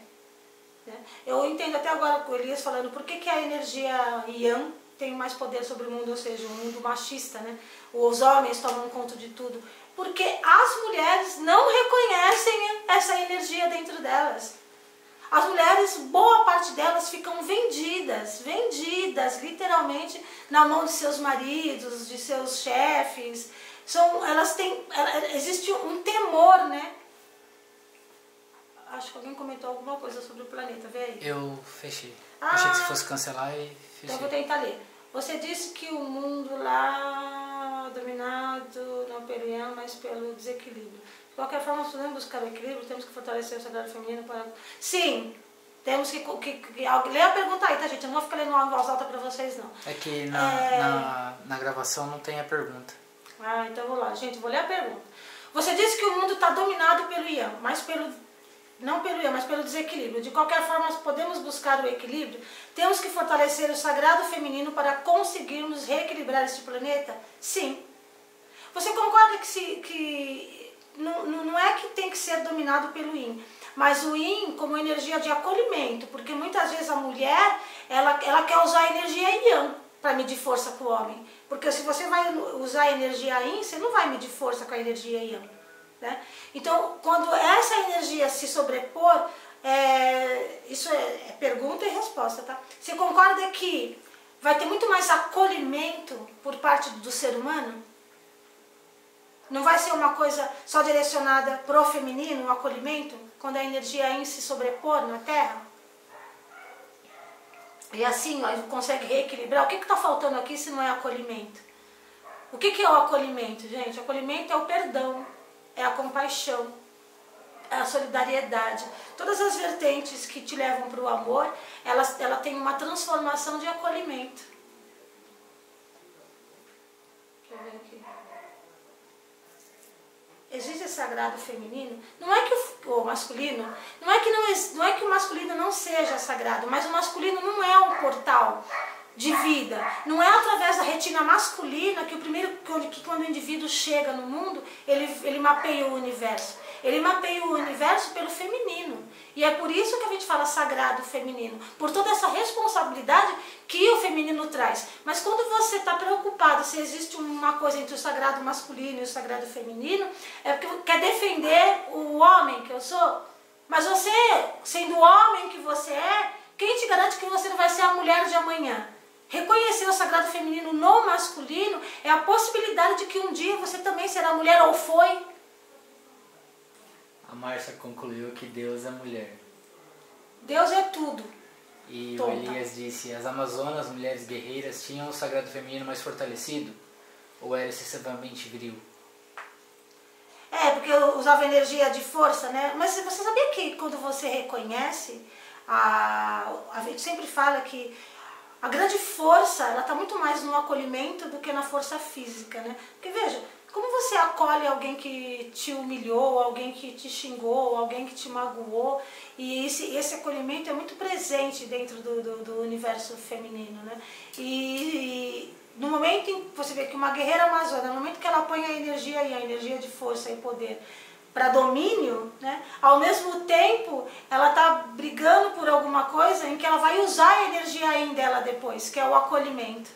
Né? Eu entendo até agora o Elias falando por que, que a energia Yang tem mais poder sobre o mundo, ou seja, o mundo machista, né? Os homens tomam conta de tudo. Porque as mulheres não reconhecem essa energia dentro delas. As mulheres, boa parte delas ficam vendidas, vendidas literalmente na mão de seus maridos, de seus chefes, são, elas têm, existe um temor, né? Acho que alguém comentou alguma coisa sobre o planeta, vê aí. Eu fechei. Ah, Achei que se fosse cancelar e fechei. Então vou tentar ler. Você disse que o mundo lá dominado não pelo Ian, mas pelo desequilíbrio. De qualquer forma, nós podemos buscar o equilíbrio, temos que fortalecer o sagrado feminino para... Sim, temos que, que, que, Lê a pergunta aí, tá, gente? Eu não vou ficar lendo uma voz alta para vocês, não. É que na, é... na, na gravação não tem a pergunta. Ah, então vou lá. Gente, vou ler a pergunta. Você disse que o mundo está dominado pelo Ian, mas pelo não pelo Ian, mas pelo desequilíbrio. De qualquer forma, podemos buscar o equilíbrio. Temos que fortalecer o sagrado feminino para conseguirmos reequilibrar este planeta? Sim. Você concorda que, se, que não, não é que tem que ser dominado pelo Yin, mas o Yin como energia de acolhimento, porque muitas vezes a mulher ela, ela quer usar a energia Yang para medir força com o homem. Porque se você vai usar a energia Yin, você não vai medir força com a energia Yang. Né? Então, quando essa energia se sobrepor, é, isso é, é, pergunta e resposta, tá? Você concorda que vai ter muito mais acolhimento por parte do ser humano? Não vai ser uma coisa só direcionada pro feminino, o acolhimento, quando a energia Yin se sobrepor na Terra? E assim nós consegue reequilibrar. O que está faltando aqui se não é acolhimento? O que, que é o acolhimento, gente? O acolhimento é o perdão, é a compaixão, é a solidariedade. Todas as vertentes que te levam para o amor, ela, ela tem uma transformação de acolhimento. Deixa eu ver aqui existe sagrado feminino, não é que o, o, masculino, não é que não, não é que o masculino não seja sagrado, mas o masculino não é um portal de vida. Não é através da retina masculina que o primeiro que quando o indivíduo chega no mundo, ele, ele mapeia o universo. Ele mapeia o universo pelo feminino. E é por isso que a gente fala sagrado feminino, por toda essa responsabilidade que o feminino traz. Mas quando você está preocupado se existe uma coisa entre o sagrado masculino e o sagrado feminino, é porque quer defender o homem que eu sou. Mas você, sendo o homem que você é, quem te garante que você não vai ser a mulher de amanhã? Reconhecer o sagrado feminino no masculino é a possibilidade de que um dia você também será mulher ou foi. A Márcia concluiu que Deus é mulher. Deus é tudo. E o tonta. Elias disse, as Amazonas, mulheres guerreiras, tinham o sagrado feminino mais fortalecido? Ou era excessivamente viril? É, porque usava energia de força, né? Mas você sabia que quando você reconhece, a, a gente sempre fala que a grande força, ela está muito mais no acolhimento do que na força física, né? Porque veja, como você acolhe alguém que te humilhou, alguém que te xingou, alguém que te magoou, e esse, esse acolhimento é muito presente dentro do, do, do universo feminino, né? E, e no momento em que você vê que uma guerreira amazônica, no momento que ela põe a energia e a energia de força e poder para domínio, né? ao mesmo tempo ela está brigando por alguma coisa em que ela vai usar a energia ainda dela depois, que é o acolhimento.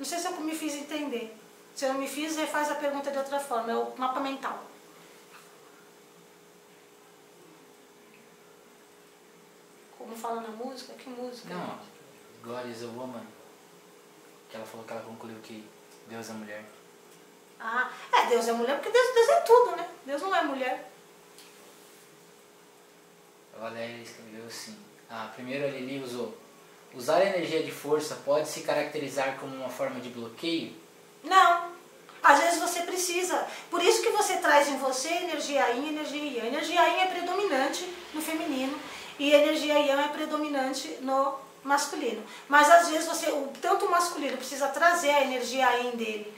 Não sei se eu me fiz entender. Se eu não me fiz, refaz a pergunta de outra forma, é o mapa mental. Como fala na música? Que música? Não, God is a woman. Que ela falou que ela concluiu que Deus é mulher. Ah, é, Deus é mulher, porque Deus, Deus é tudo, né? Deus não é mulher. A Valéria escreveu assim. Ah, primeiro a Lili usou. Usar a energia de força pode se caracterizar como uma forma de bloqueio? Não. Às vezes você precisa. Por isso que você traz em você energia yin e energia yang. Energia yin é predominante no feminino e energia yang é predominante no masculino. Mas às vezes você, o, tanto o masculino precisa trazer a energia yin dele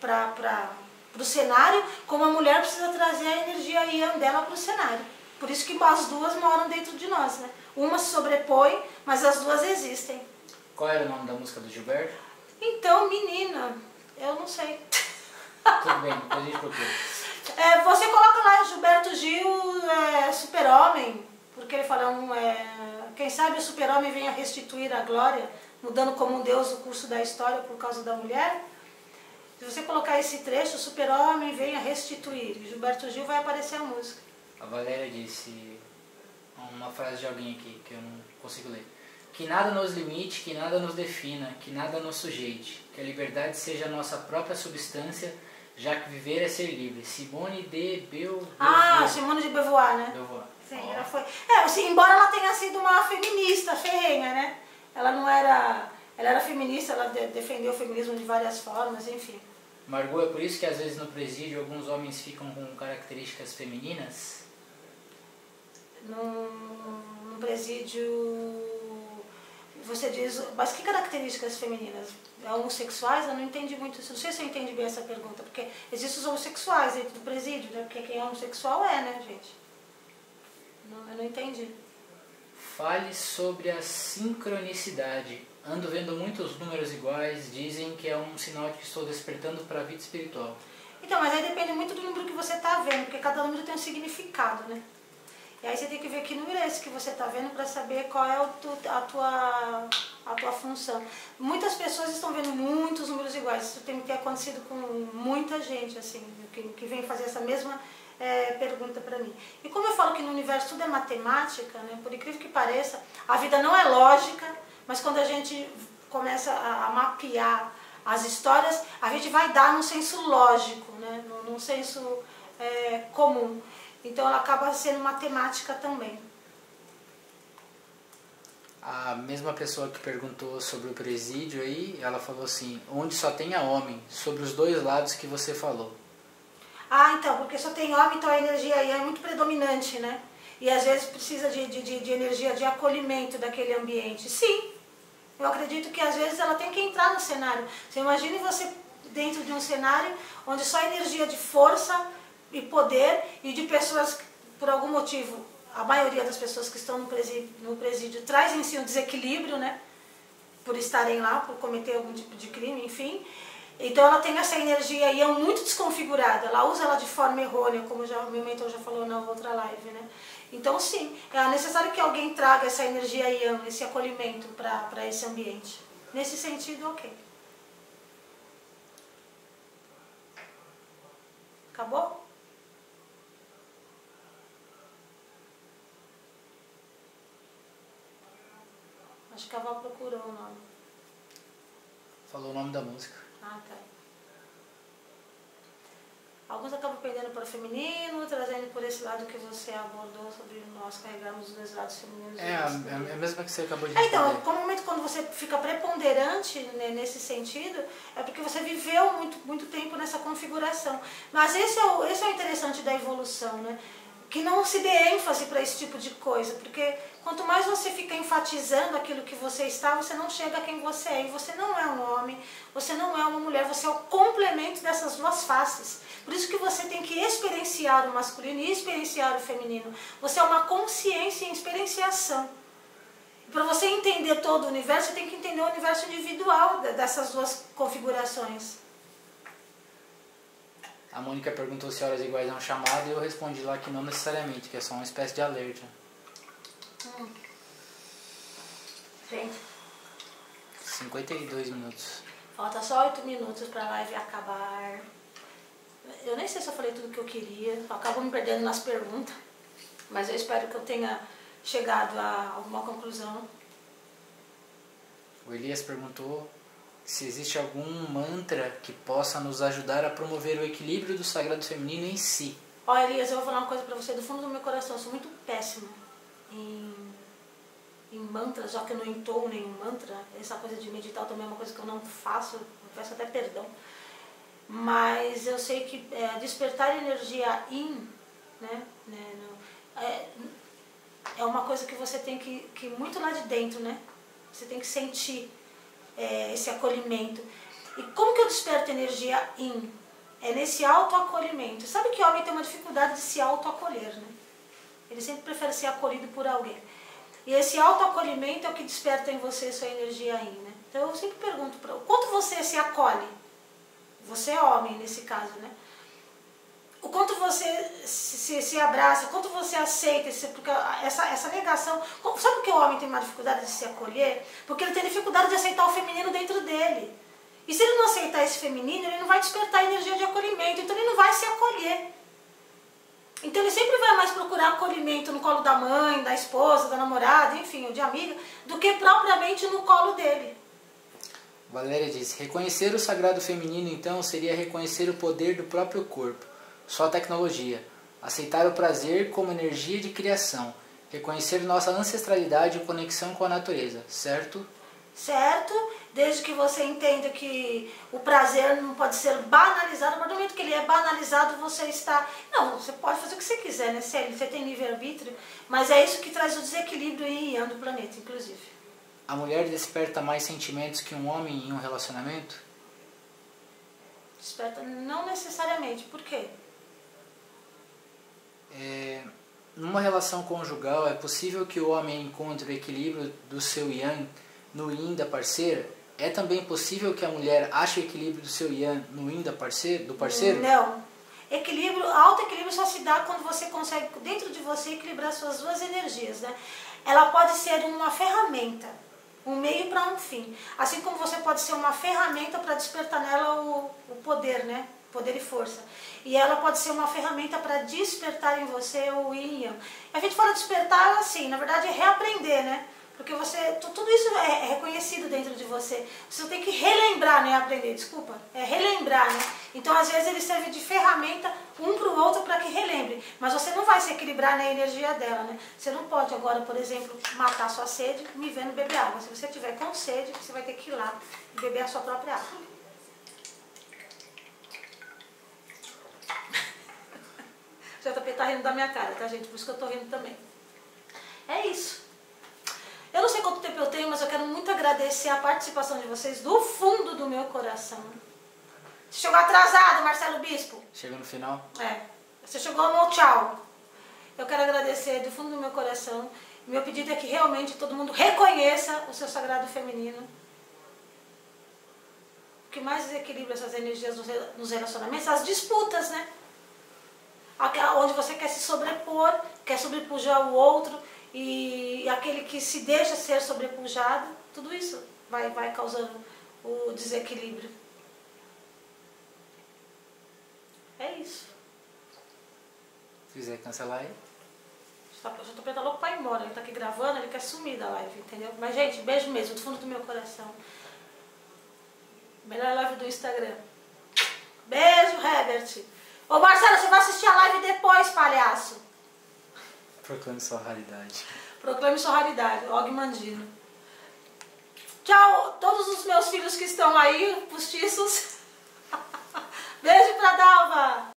para o cenário, como a mulher precisa trazer a energia yang dela para o cenário. Por isso que as duas moram dentro de nós, né? Uma se sobrepõe, mas as duas existem. Qual era o nome da música do Gilberto? Então, menina, eu não sei. Tudo bem, depois a gente procura. É, você coloca lá Gilberto Gil, é, super-homem, porque ele fala, um, é, quem sabe o super-homem venha restituir a glória, mudando como um deus o curso da história por causa da mulher. Se você colocar esse trecho, o super-homem venha restituir, Gilberto Gil vai aparecer a música. A Valéria disse uma frase de alguém aqui que eu não consigo ler. Que nada nos limite, que nada nos defina, que nada nos sujeite, que a liberdade seja a nossa própria substância, já que viver é ser livre. Simone de Beauvoir. Ah, Simone de Beauvoir, né? Beauvoir. Sim, Ó. ela foi. É, assim, embora ela tenha sido uma feminista ferrenha, né? Ela não era. Ela era feminista, ela de- defendeu o feminismo de várias formas, enfim. Margot, é por isso que às vezes no presídio alguns homens ficam com características femininas? Num presídio. Você diz. Mas que características femininas? Homossexuais? Eu não entendi muito isso. Não sei se eu entendi bem essa pergunta, porque existem os homossexuais dentro do presídio, né? Porque quem é homossexual é, né, gente? Não, eu não entendi. Fale sobre a sincronicidade. Ando vendo muitos números iguais, dizem que é um sinal de que estou despertando para a vida espiritual. Então, mas aí depende muito do número que você está vendo, porque cada número tem um significado, né? E aí você tem que ver que número é esse que você está vendo para saber qual é a, tua, a tua função. Muitas pessoas estão vendo muitos números iguais. Isso tem que ter acontecido com muita gente, assim, que, que vem fazer essa mesma eh, pergunta para mim. E como eu falo que no universo tudo é matemática, né? Por incrível que pareça, a vida não é lógica, mas quando a gente começa a, a mapear as histórias, a gente vai dar num senso lógico, né? num, num senso eh, comum. Então ela acaba sendo matemática também. A mesma pessoa que perguntou sobre o presídio aí, ela falou assim, onde só tenha homem, sobre os dois lados que você falou. Ah, então, porque só tem homem, então a energia aí é muito predominante, né? E às vezes precisa de, de, de, de energia de acolhimento daquele ambiente. Sim, eu acredito que às vezes ela tem que entrar no cenário. Você imagine você dentro de um cenário onde só energia de força e poder e de pessoas, por algum motivo, a maioria das pessoas que estão no presídio, no presídio traz em si um desequilíbrio, né? Por estarem lá, por cometer algum tipo de crime, enfim. Então ela tem essa energia e é muito desconfigurada. Ela usa ela de forma errônea, como já, meu mentor já falou na outra live, né? Então sim, é necessário que alguém traga essa energia yang, esse acolhimento para esse ambiente. Nesse sentido, ok. Acabou? Acho que a Val procurou o nome. Falou o nome da música. Ah, tá. Alguns acabam perdendo para o feminino, trazendo por esse lado que você abordou sobre nós carregarmos os dois lados femininos. É, é a mesma que você acabou de é, responder. Então, normalmente quando você fica preponderante né, nesse sentido, é porque você viveu muito, muito tempo nessa configuração. Mas esse é, o, esse é o interessante da evolução, né? Que não se dê ênfase para esse tipo de coisa, porque quanto mais você fica enfatizando aquilo que você está, você não chega a quem você é. E você não é um homem, você não é uma mulher, você é o complemento dessas duas faces. Por isso que você tem que experienciar o masculino e experienciar o feminino. Você é uma consciência em experienciação. Para você entender todo o universo, você tem que entender o universo individual dessas duas configurações. A Mônica perguntou se horas iguais é um chamado e eu respondi lá que não necessariamente, que é só uma espécie de alerta. Hum. Gente. 52 minutos. Falta só 8 minutos para a live acabar. Eu nem sei se eu falei tudo o que eu queria, eu acabo me perdendo nas perguntas, mas eu espero que eu tenha chegado a alguma conclusão. O Elias perguntou se existe algum mantra que possa nos ajudar a promover o equilíbrio do sagrado feminino em si. Ó, Elias, eu vou falar uma coisa pra você do fundo do meu coração. Eu sou muito péssima em, em mantras, já que eu não entoo nenhum mantra. Essa coisa de meditar também é uma coisa que eu não faço, eu peço até perdão. Mas eu sei que é, despertar energia in, né, né no, é, é uma coisa que você tem que, que muito lá de dentro, né? Você tem que sentir é, esse acolhimento. E como que eu desperto energia in? É nesse autoacolhimento. Sabe que homem tem uma dificuldade de se autoacolher, né? Ele sempre prefere ser acolhido por alguém. E esse autoacolhimento é o que desperta em você sua energia in, né? Então eu sempre pergunto para quanto você se acolhe? Você é homem nesse caso, né? O quanto você se, se, abraça, quanto você aceita esse, porque essa, essa negação. Sabe por que o homem tem uma dificuldade de se acolher? Porque ele tem dificuldade de aceitar o feminino dentro dele. E se ele não aceitar esse feminino, ele não vai despertar energia de acolhimento, então ele não vai se acolher. Então ele sempre vai mais procurar acolhimento no colo da mãe, da esposa, da namorada, enfim, ou de amiga, do que propriamente no colo dele. Valéria diz: reconhecer o sagrado feminino então seria reconhecer o poder do próprio corpo, sua tecnologia, aceitar o prazer como energia de criação, reconhecer nossa ancestralidade e conexão com a natureza, certo? Certo, desde que você entenda que o prazer não pode ser banalizado, a partir do momento que ele é banalizado, você está. Não, você pode fazer o que você quiser, né? Você tem livre-arbítrio, mas é isso que traz o desequilíbrio em do planeta, inclusive. A mulher desperta mais sentimentos que um homem em um relacionamento? Desperta não necessariamente. Por quê? É, numa relação conjugal, é possível que o homem encontre o equilíbrio do seu yang no yin da parceira? É também possível que a mulher ache o equilíbrio do seu yang no yin da parceira, do parceiro? Não. Equilíbrio, alto equilíbrio só se dá quando você consegue, dentro de você, equilibrar suas duas energias. Né? Ela pode ser uma ferramenta um meio para um fim. Assim como você pode ser uma ferramenta para despertar nela o, o poder, né? Poder e força. E ela pode ser uma ferramenta para despertar em você o yin A gente fala despertar assim, na verdade é reaprender, né? Porque você, tudo isso é, é reconhecido dentro de você. Você tem que relembrar, né? Aprender, desculpa. É relembrar, né? Então, às vezes, ele serve de ferramenta um para o outro para que relembre. Mas você não vai se equilibrar na energia dela, né? Você não pode agora, por exemplo, matar sua sede me vendo beber água. Se você tiver com sede, você vai ter que ir lá e beber a sua própria água. O JP tá rindo da minha cara, tá, gente? Por isso que eu tô rindo também. É isso. Eu não sei quanto tempo eu tenho, mas eu quero muito agradecer a participação de vocês do fundo do meu coração. Você chegou atrasado, Marcelo Bispo? Chegou no final? É. Você chegou no tchau. Eu quero agradecer do fundo do meu coração. Meu pedido é que realmente todo mundo reconheça o seu sagrado feminino. O que mais desequilibra essas energias nos relacionamentos? As disputas, né? Onde você quer se sobrepor, quer sobrepujar o outro e aquele que se deixa ser sobrepujado, tudo isso vai, vai causando o desequilíbrio. É isso. Se quiser cancelar aí. O JP tá louco pra ir embora. Ele tá aqui gravando, ele quer sumir da live, entendeu? Mas, gente, beijo mesmo, do fundo do meu coração. Melhor live do Instagram. Beijo, Herbert. Ô Marcelo, você vai assistir a live depois, palhaço. Proclame sua raridade. Proclame sua raridade, Og Mandino. Tchau, todos os meus filhos que estão aí, postiços. (laughs) Beijo pra Dalva.